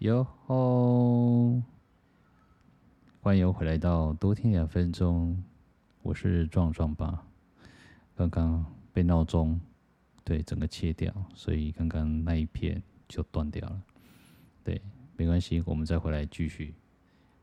哟吼！欢迎回来到多听两分钟，我是壮壮吧。刚刚被闹钟对整个切掉，所以刚刚那一片就断掉了。对，没关系，我们再回来继续，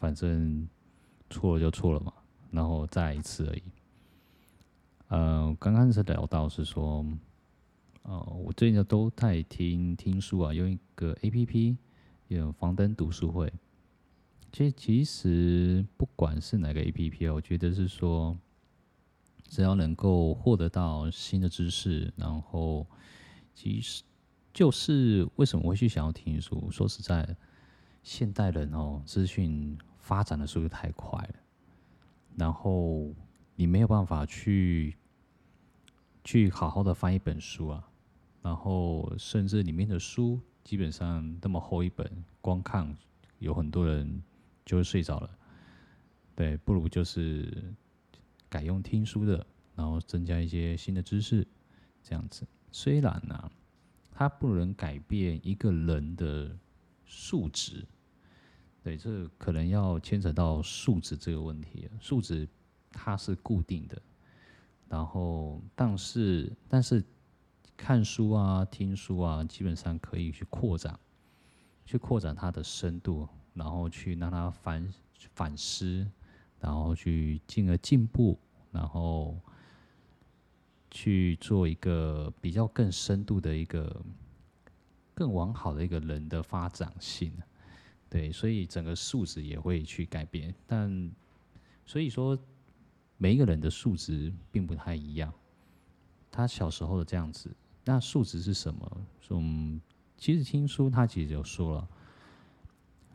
反正错了就错了嘛，然后再一次而已。呃，刚刚是聊到是说，呃，我最近都在听听书啊，用一个 APP，有房灯读书会。其实，其实不管是哪个 APP 啊，我觉得是说，只要能够获得到新的知识，然后其实就是为什么会去想要听书？说实在，现代人哦，资讯发展的速度太快了，然后你没有办法去。去好好的翻一本书啊，然后甚至里面的书基本上那么厚一本，光看有很多人就会睡着了。对，不如就是改用听书的，然后增加一些新的知识，这样子。虽然呢、啊，它不能改变一个人的素质，对，这可能要牵扯到素质这个问题。素质它是固定的。然后，但是，但是，看书啊，听书啊，基本上可以去扩展，去扩展它的深度，然后去让它反反思，然后去进而进步，然后去做一个比较更深度的一个更完好的一个人的发展性。对，所以整个素质也会去改变。但所以说。每一个人的素质并不太一样，他小时候的这样子，那素质是什么？嗯，其实听书他其实就说了，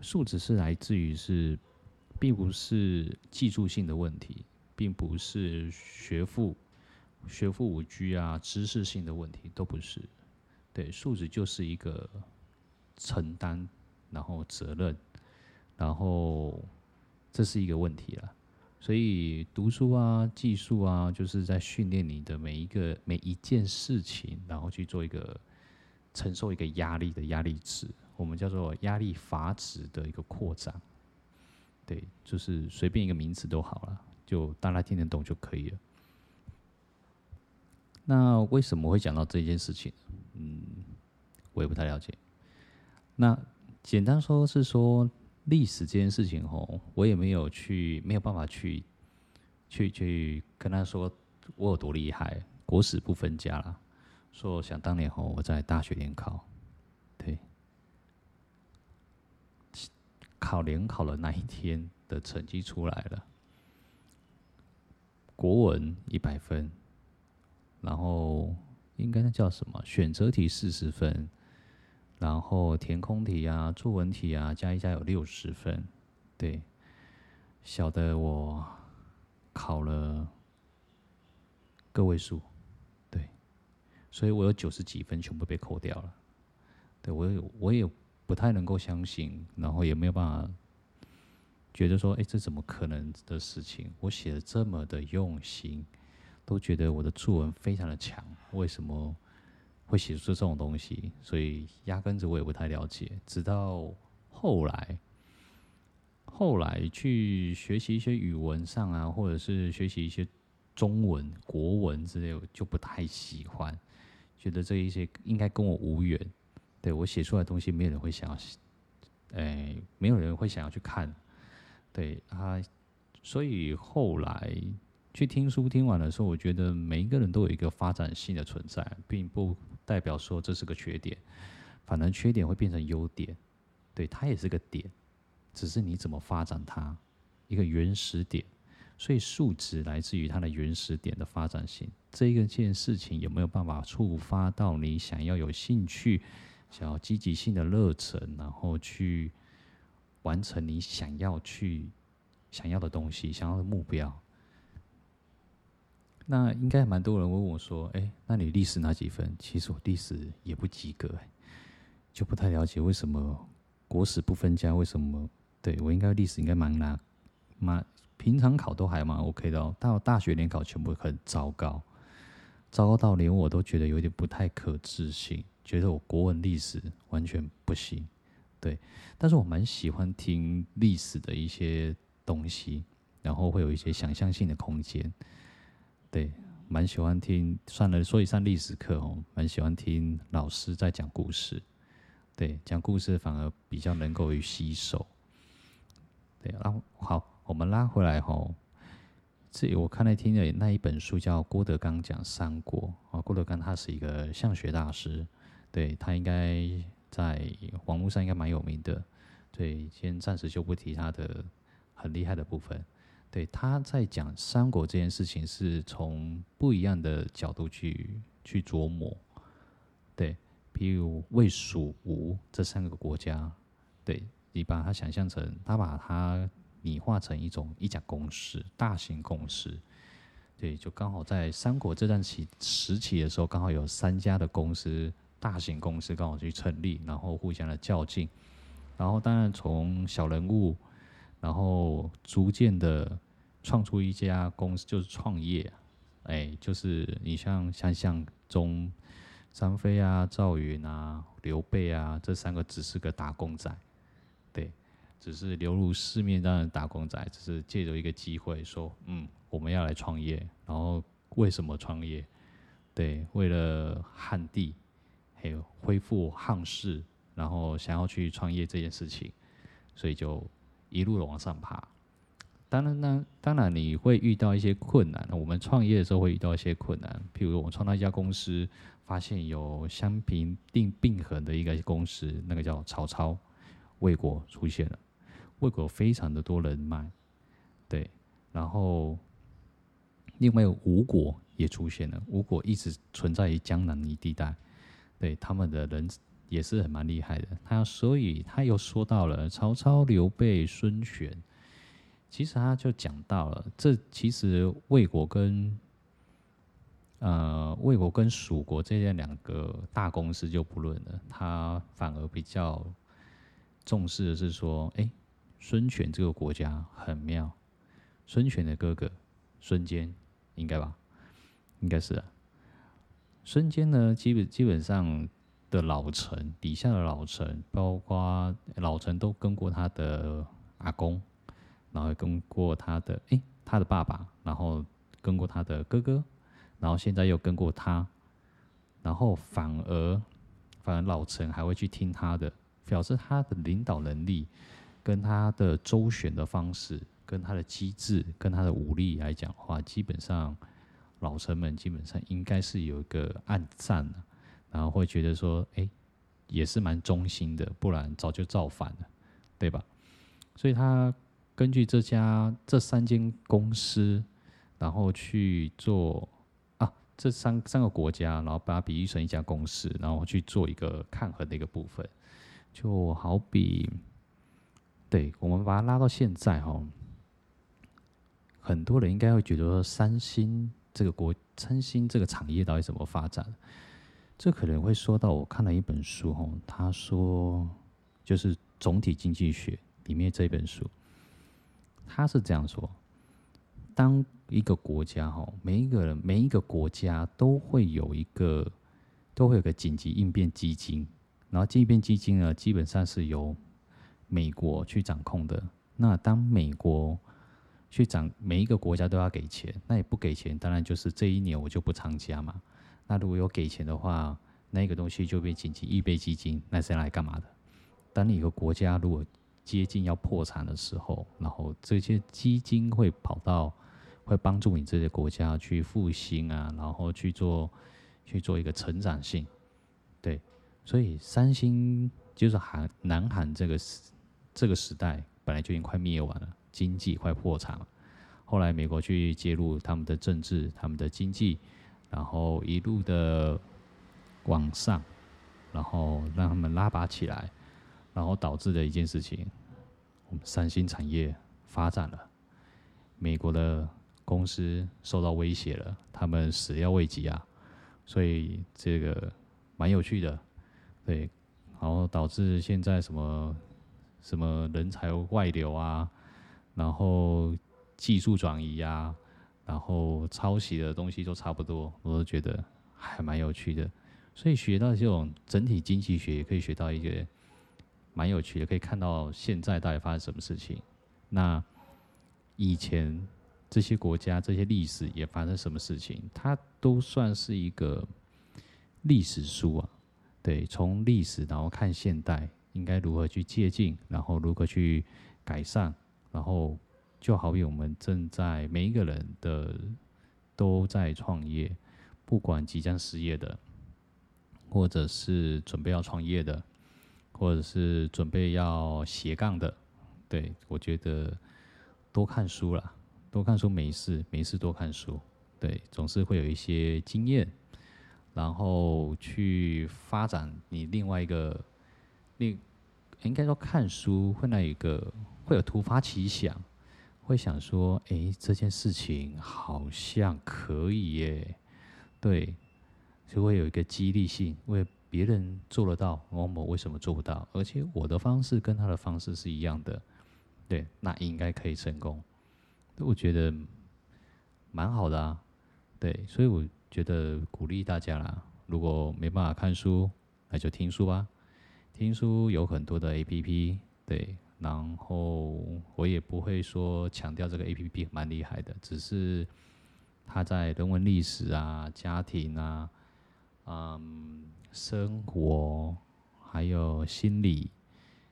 素质是来自于是，并不是技术性的问题，并不是学富学富五车啊，知识性的问题都不是，对，素质就是一个承担，然后责任，然后这是一个问题了。所以读书啊，技术啊，就是在训练你的每一个每一件事情，然后去做一个承受一个压力的压力值，我们叫做压力阀值的一个扩展。对，就是随便一个名词都好了，就大家听得懂就可以了。那为什么会讲到这件事情？嗯，我也不太了解。那简单说是说。历史这件事情哦，我也没有去，没有办法去，去去跟他说我有多厉害，国史不分家啦。说想当年哦，我在大学联考，对，考联考的那一天的成绩出来了，国文一百分，然后应该那叫什么？选择题四十分。然后填空题啊，作文题啊，加一加有六十分，对，小的我考了个位数，对，所以我有九十几分全部被扣掉了，对，我也我也不太能够相信，然后也没有办法觉得说，哎，这怎么可能的事情？我写的这么的用心，都觉得我的作文非常的强，为什么？会写出这种东西，所以压根子我也不太了解。直到后来，后来去学习一些语文上啊，或者是学习一些中文、国文之类，就不太喜欢，觉得这一些应该跟我无缘。对，我写出来的东西，没有人会想要，哎，没有人会想要去看。对啊，所以后来去听书听完的时候，我觉得每一个人都有一个发展性的存在，并不。代表说这是个缺点，反而缺点会变成优点，对，它也是个点，只是你怎么发展它，一个原始点，所以数值来自于它的原始点的发展性。这一个件事情有没有办法触发到你想要有兴趣、想要积极性的热忱，然后去完成你想要去想要的东西、想要的目标？那应该蛮多人问我说：“哎，那你历史哪几分？”其实我历史也不及格，就不太了解为什么国史不分家。为什么？对，我应该历史应该蛮难，蛮平常考都还蛮 OK 的。到大学联考全部很糟糕，糟糕到连我都觉得有点不太可置信，觉得我国文历史完全不行。对。但是我蛮喜欢听历史的一些东西，然后会有一些想象性的空间，对，蛮喜欢听。算了，说一上历史课哦，蛮喜欢听老师在讲故事，对，讲故事反而比较能够于吸收。对，然后好，我们拉回来吼。这我看来听的那一本书叫郭德纲讲三国啊，郭德纲他是一个相学大师，对，他应该在网络上应该蛮有名的，对，先暂时就不提他的很厉害的部分。对，他在讲三国这件事情是从不一样的角度去去琢磨，对，比如魏、蜀、吴这三个国家，对，你把它想象成他把它。拟化成一种一家公司，大型公司，对，就刚好在三国这段期时期的时候，刚好有三家的公司，大型公司刚好去成立，然后互相的较劲，然后当然从小人物，然后逐渐的创出一家公司，就是创业，哎，就是你像想象中张飞啊、赵云啊、刘备啊，这三个只是个打工仔，对。只是流入市面上的打工仔，只是借着一个机会说，嗯，我们要来创业。然后为什么创业？对，为了汉地，还有恢复汉室，然后想要去创业这件事情，所以就一路的往上爬。当然呢，当然你会遇到一些困难。我们创业的时候会遇到一些困难，譬如我创造一家公司，发现有相平定并衡的一个公司，那个叫曹操、魏国出现了。魏国非常的多人脉，对，然后另外吴国也出现了，吴国一直存在于江南一地带，对，他们的人也是很蛮厉害的。他所以他又说到了曹操、刘备、孙权，其实他就讲到了，这其实魏国跟呃魏国跟蜀国这些两个大公司就不论了，他反而比较重视的是说，哎。孙权这个国家很妙，孙权的哥哥孙坚，应该吧？应该是啊。孙坚呢，基本基本上的老臣底下的老臣，包括老臣都跟过他的阿公，然后跟过他的哎，他的爸爸，然后跟过他的哥哥，然后现在又跟过他，然后反而反而老陈还会去听他的，表示他的领导能力。跟他的周旋的方式，跟他的机智，跟他的武力来讲话，基本上老臣们基本上应该是有一个暗赞，然后会觉得说，哎、也是蛮忠心的，不然早就造反了，对吧？所以他根据这家这三间公司，然后去做啊，这三三个国家，然后把它比喻成一家公司，然后去做一个抗衡的一个部分，就好比。对，我们把它拉到现在哦，很多人应该会觉得说，三星这个国，三星这个产业到底怎么发展？这可能会说到，我看了一本书哦，他说就是总体经济学里面这本书，他是这样说：当一个国家哈，每一个人每一个国家都会有一个都会有个紧急应变基金，然后应变基金呢，基本上是由美国去掌控的，那当美国去掌每一个国家都要给钱，那也不给钱，当然就是这一年我就不参加嘛。那如果有给钱的话，那个东西就变紧急预备基金，那是来干嘛的？当你一个国家如果接近要破产的时候，然后这些基金会跑到，会帮助你这些国家去复兴啊，然后去做去做一个成长性。对，所以三星就是韩南韩这个这个时代本来就已经快灭亡了，经济快破产了。后来美国去介入他们的政治、他们的经济，然后一路的往上，然后让他们拉拔起来，然后导致的一件事情，我们三星产业发展了，美国的公司受到威胁了，他们始料未及啊，所以这个蛮有趣的，对，然后导致现在什么？什么人才外流啊，然后技术转移啊，然后抄袭的东西都差不多，我都觉得还蛮有趣的。所以学到这种整体经济学，也可以学到一个蛮有趣的，可以看到现在到底发生什么事情。那以前这些国家、这些历史也发生什么事情，它都算是一个历史书啊。对，从历史然后看现代，应该如何去接近，然后如何去改善，然后就好比我们正在每一个人的都在创业，不管即将失业的，或者是准备要创业的。或者是准备要斜杠的，对，我觉得多看书啦，多看书没事，没事多看书，对，总是会有一些经验，然后去发展你另外一个，另应该说看书会那一个会有突发奇想，会想说，哎，这件事情好像可以耶，对，就会有一个激励性，会。别人做得到，我某为什么做不到？而且我的方式跟他的方式是一样的，对，那应该可以成功。我觉得蛮好的啊，对，所以我觉得鼓励大家啦。如果没办法看书，那就听书吧。听书有很多的 APP，对，然后我也不会说强调这个 APP 蛮厉害的，只是它在人文历史啊、家庭啊，嗯。生活，还有心理、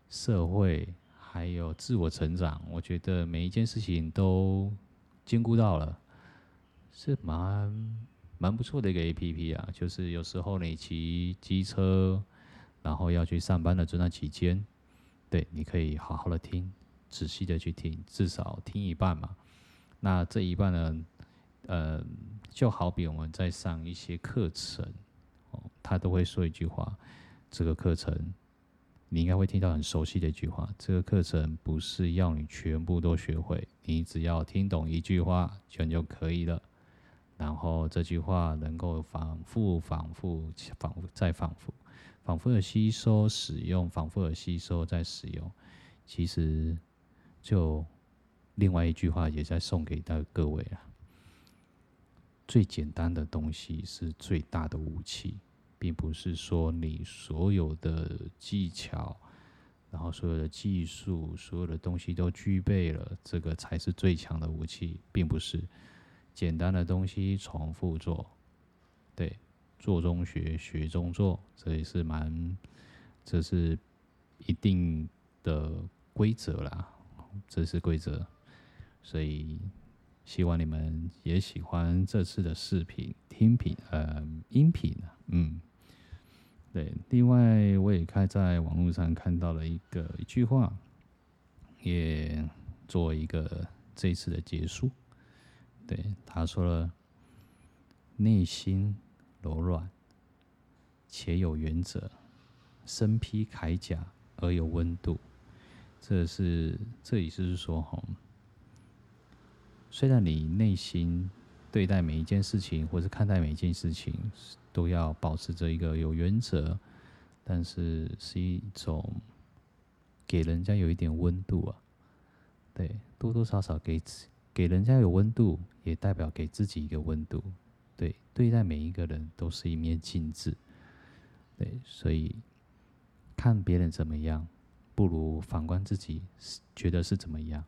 社会，还有自我成长，我觉得每一件事情都兼顾到了，是蛮蛮不错的一个 APP 啊。就是有时候你骑机车，然后要去上班的这段期间，对，你可以好好的听，仔细的去听，至少听一半嘛。那这一半呢，呃，就好比我们在上一些课程。他都会说一句话：“这个课程，你应该会听到很熟悉的一句话。这个课程不是要你全部都学会，你只要听懂一句话全就可以了。然后这句话能够反复、反复、反复再反复、反复的吸收、使用，反复的吸收再使用。其实，就另外一句话也在送给到各位了：最简单的东西是最大的武器。”并不是说你所有的技巧，然后所有的技术，所有的东西都具备了，这个才是最强的武器，并不是简单的东西重复做，对，做中学，学中做，这也是蛮，这是一定的规则啦，这是规则，所以希望你们也喜欢这次的视频、听频，呃，音频，嗯。对，另外我也看在网络上看到了一个一句话，也做一个这次的结束。对，他说了：“内心柔软且有原则，身披铠甲而有温度。”这是这意思是说，哈，虽然你内心对待每一件事情，或是看待每一件事情。都要保持着一个有原则，但是是一种给人家有一点温度啊。对，多多少少给给人家有温度，也代表给自己一个温度。对，对待每一个人都是一面镜子。对，所以看别人怎么样，不如反观自己，觉得是怎么样。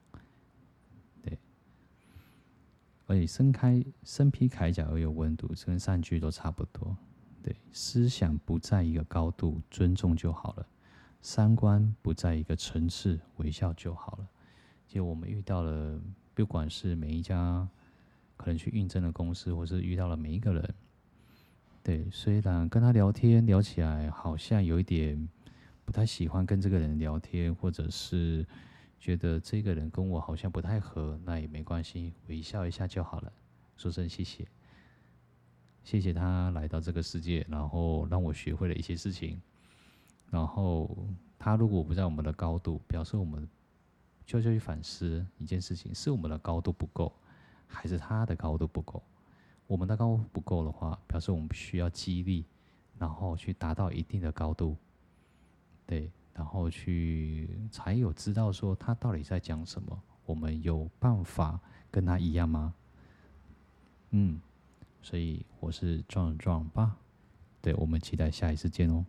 而且身开身披铠甲而有温度，跟上句都差不多。对，思想不在一个高度，尊重就好了；三观不在一个层次，微笑就好了。就我们遇到了，不管是每一家可能去应征的公司，或是遇到了每一个人，对，虽然跟他聊天聊起来好像有一点不太喜欢跟这个人聊天，或者是。觉得这个人跟我好像不太合，那也没关系，微笑一下就好了，说声谢谢，谢谢他来到这个世界，然后让我学会了一些事情。然后他如果不在我们的高度，表示我们就要去反思一件事情：是我们的高度不够，还是他的高度不够？我们的高度不够的话，表示我们需要激励，然后去达到一定的高度。对。然后去才有知道说他到底在讲什么，我们有办法跟他一样吗？嗯，所以我是壮壮爸，对，我们期待下一次见哦。